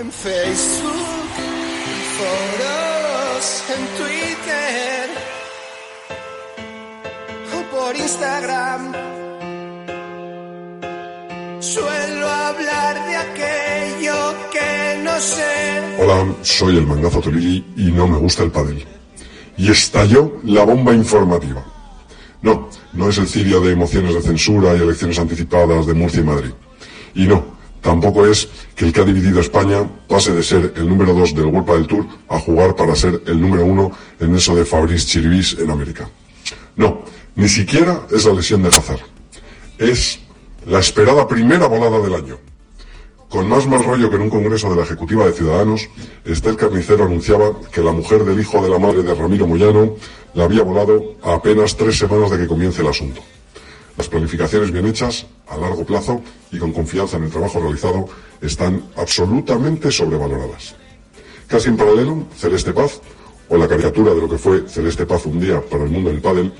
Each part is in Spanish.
en Facebook, en foros, en Twitter o por Instagram. Suelo hablar de aquello que no sé. Hola, soy el mangazo Tolili y no me gusta el pádel. Y estalló la bomba informativa. No, no es el cirio de emociones de censura y elecciones anticipadas de Murcia y Madrid. Y no, tampoco es que el que ha dividido España pase de ser el número 2 del World del Tour a jugar para ser el número 1 en eso de Fabrice Chiribis en América. No, ni siquiera es la lesión de Hazard. Es la esperada primera volada del año. Con más mal rollo que en un congreso de la Ejecutiva de Ciudadanos, Estel Carnicero anunciaba que la mujer del hijo de la madre de Ramiro Moyano la había volado a apenas tres semanas de que comience el asunto. Las planificaciones bien hechas, a largo plazo y con confianza en el trabajo realizado, están absolutamente sobrevaloradas. Casi en paralelo, Celeste Paz, o la caricatura de lo que fue Celeste Paz un día para el mundo del pádel,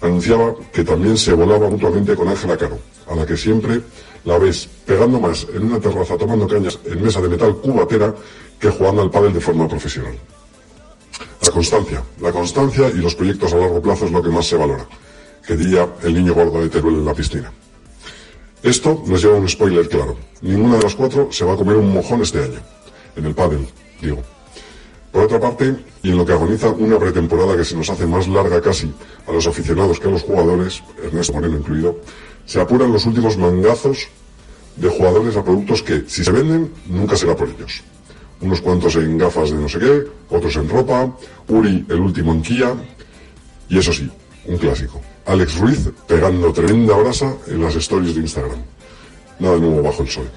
anunciaba que también se volaba mutuamente con Ángela Caro, a la que siempre la ves pegando más en una terraza tomando cañas en mesa de metal cubatera que jugando al pádel de forma profesional. La constancia, la constancia y los proyectos a largo plazo es lo que más se valora, que diría el niño gordo de Teruel en la piscina. Esto nos lleva a un spoiler claro. Ninguna de las cuatro se va a comer un mojón este año. En el pádel, digo. Por otra parte, y en lo que agoniza una pretemporada que se nos hace más larga casi a los aficionados que a los jugadores, Ernesto Moreno incluido, se apuran los últimos mangazos de jugadores a productos que, si se venden, nunca será por ellos. Unos cuantos en gafas de no sé qué, otros en ropa, Uri el último en Kia, y eso sí, un clásico. Alex Ruiz pegando tremenda brasa en las stories de Instagram. Nada nuevo bajo el sol.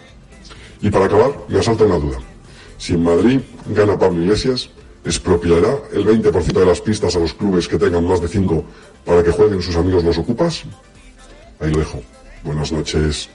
Y para acabar, me asalta una duda. Si en Madrid gana Pablo Iglesias, ¿expropiará el 20% de las pistas a los clubes que tengan más de 5 para que jueguen sus amigos los ocupas? Ahí lo dejo. Buenas noches.